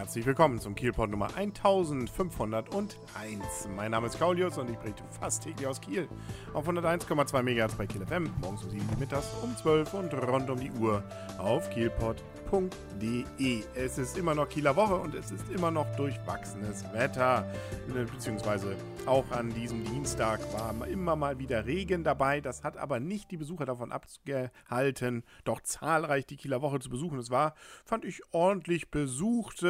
Herzlich willkommen zum Kielpot Nummer 1501. Mein Name ist Kaulius und ich berichte fast täglich aus Kiel auf 101,2 MHz bei Kiel FM, morgens um 7 Uhr mittags um 12 und rund um die Uhr auf kielpot.de. Es ist immer noch Kieler Woche und es ist immer noch durchwachsenes Wetter, beziehungsweise auch an diesem Dienstag war immer mal wieder Regen dabei. Das hat aber nicht die Besucher davon abgehalten, doch zahlreich die Kieler Woche zu besuchen. Es war, fand ich, ordentlich besucht.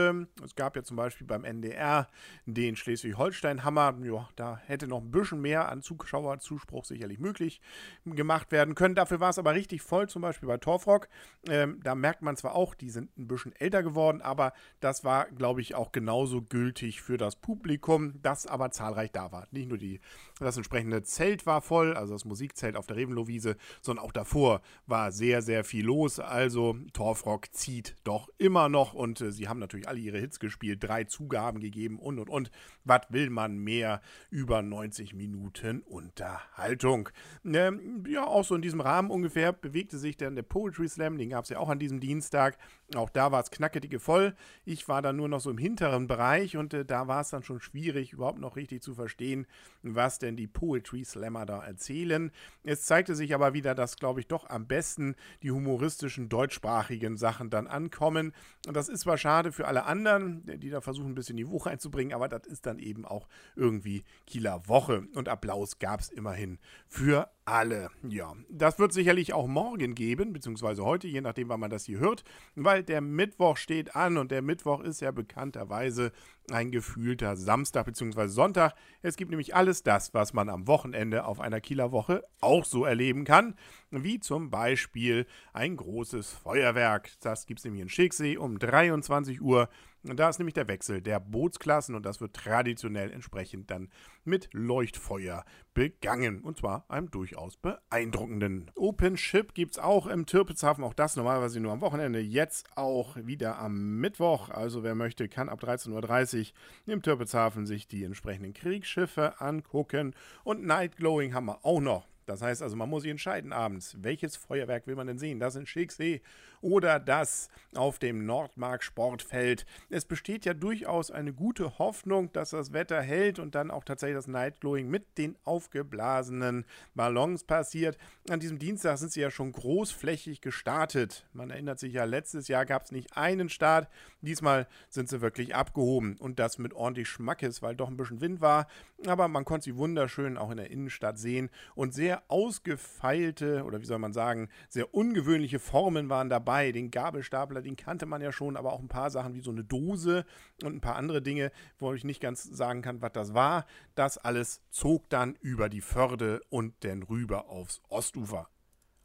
Es gab ja zum Beispiel beim NDR den Schleswig-Holstein-Hammer. Ja, da hätte noch ein bisschen mehr an Zuschauerzuspruch sicherlich möglich gemacht werden können. Dafür war es aber richtig voll, zum Beispiel bei Torfrock. Ähm, da merkt man zwar auch, die sind ein bisschen älter geworden, aber das war, glaube ich, auch genauso gültig für das Publikum, das aber zahlreich da war. Nicht nur die, das entsprechende Zelt war voll, also das Musikzelt auf der Revenlowiese, sondern auch davor war sehr, sehr viel los. Also Torfrock zieht doch immer noch und äh, sie haben natürlich alle ihre Hits gespielt, drei Zugaben gegeben und und und. Was will man mehr? Über 90 Minuten Unterhaltung. Ähm, ja, auch so in diesem Rahmen ungefähr bewegte sich dann der Poetry Slam, den gab es ja auch an diesem Dienstag. Auch da war es knacketige voll. Ich war dann nur noch so im hinteren Bereich und äh, da war es dann schon schwierig, überhaupt noch richtig zu verstehen verstehen, was denn die Poetry Slammer da erzählen. Es zeigte sich aber wieder, dass, glaube ich, doch am besten die humoristischen deutschsprachigen Sachen dann ankommen. Und das ist zwar schade für alle anderen, die da versuchen, ein bisschen Niveau reinzubringen, aber das ist dann eben auch irgendwie Kieler Woche. Und Applaus gab es immerhin für alle. Ja, das wird sicherlich auch morgen geben, beziehungsweise heute, je nachdem, wann man das hier hört, weil der Mittwoch steht an und der Mittwoch ist ja bekannterweise ein gefühlter Samstag beziehungsweise Sonntag. Es gibt nämlich alles das, was man am Wochenende auf einer Kieler Woche auch so erleben kann, wie zum Beispiel ein großes Feuerwerk. Das gibt es nämlich in Schicksee um 23 Uhr da ist nämlich der Wechsel der Bootsklassen und das wird traditionell entsprechend dann mit Leuchtfeuer begangen. Und zwar einem durchaus beeindruckenden. Open Ship gibt es auch im Tirpitzhafen, auch das normalerweise nur am Wochenende, jetzt auch wieder am Mittwoch. Also wer möchte, kann ab 13.30 Uhr im Tirpitzhafen sich die entsprechenden Kriegsschiffe angucken. Und Night Glowing haben wir auch noch. Das heißt also, man muss sich entscheiden abends, welches Feuerwerk will man denn sehen? Das in Schicksee oder das auf dem Nordmark Sportfeld. Es besteht ja durchaus eine gute Hoffnung, dass das Wetter hält und dann auch tatsächlich das Nightglowing mit den aufgeblasenen Ballons passiert. An diesem Dienstag sind sie ja schon großflächig gestartet. Man erinnert sich ja, letztes Jahr gab es nicht einen Start. Diesmal sind sie wirklich abgehoben und das mit ordentlich Schmackes, weil doch ein bisschen Wind war. Aber man konnte sie wunderschön auch in der Innenstadt sehen und sehr ausgefeilte oder wie soll man sagen, sehr ungewöhnliche Formen waren dabei. Den Gabelstapler, den kannte man ja schon, aber auch ein paar Sachen wie so eine Dose und ein paar andere Dinge, wo ich nicht ganz sagen kann, was das war. Das alles zog dann über die Förde und dann rüber aufs Ostufer.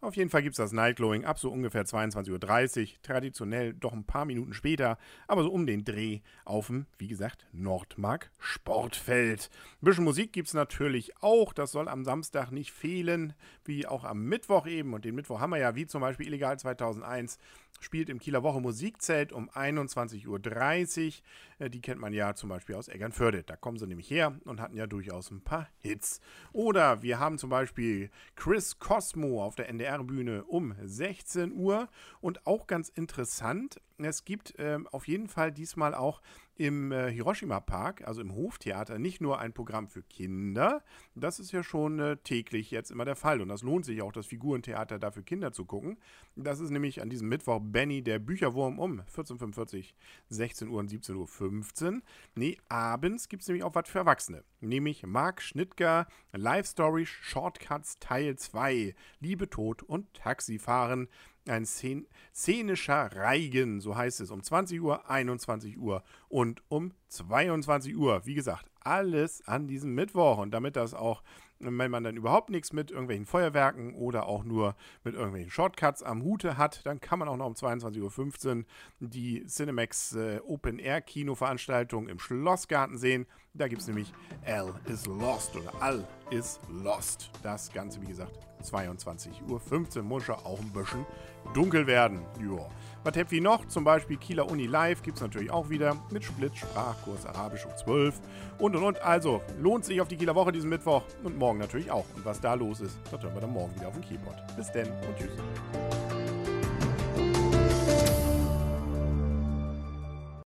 Auf jeden Fall gibt es das Nightglowing ab so ungefähr 22.30 Uhr, traditionell doch ein paar Minuten später, aber so um den Dreh auf dem, wie gesagt, Nordmark Sportfeld. Ein bisschen Musik gibt es natürlich auch, das soll am Samstag nicht fehlen, wie auch am Mittwoch eben. Und den Mittwoch haben wir ja, wie zum Beispiel Illegal 2001, spielt im Kieler Woche Musikzelt um 21.30 Uhr. Äh, die kennt man ja zum Beispiel aus Eggernförde. Da kommen sie nämlich her und hatten ja durchaus ein paar Hits. Oder wir haben zum Beispiel Chris Cosmo auf der NDR-Bühne um 16 Uhr. Und auch ganz interessant, es gibt ähm, auf jeden Fall diesmal auch im äh, Hiroshima Park, also im Hoftheater, nicht nur ein Programm für Kinder. Das ist ja schon äh, täglich jetzt immer der Fall. Und das lohnt sich auch, das Figurentheater da für Kinder zu gucken. Das ist nämlich an diesem Mittwoch Benny der Bücherwurm um 14.45 Uhr, 16 Uhr und 17.15 Uhr. Nee, abends gibt es nämlich auch was für Erwachsene. Nämlich Marc Schnittger, Live Story Shortcuts Teil 2, Liebe, Tod und Taxifahren ein szenischer Reigen, so heißt es, um 20 Uhr, 21 Uhr und um 22 Uhr. Wie gesagt, alles an diesem Mittwoch. Und damit das auch, wenn man dann überhaupt nichts mit irgendwelchen Feuerwerken oder auch nur mit irgendwelchen Shortcuts am Hute hat, dann kann man auch noch um 22.15 Uhr die Cinemax äh, Open Air Kinoveranstaltung im Schlossgarten sehen. Da gibt es nämlich Al is Lost oder All is Lost. Das Ganze, wie gesagt, 22.15 Uhr. Muss ja auch ein bisschen dunkel werden. Joa. Was habt ihr noch? Zum Beispiel Kieler Uni Live gibt es natürlich auch wieder mit Split, Sprachkurs Arabisch um 12 und und und. Also lohnt sich auf die Kieler Woche diesen Mittwoch und morgen natürlich auch. Und was da los ist, das hören wir dann morgen wieder auf dem Keyboard. Bis denn und tschüss.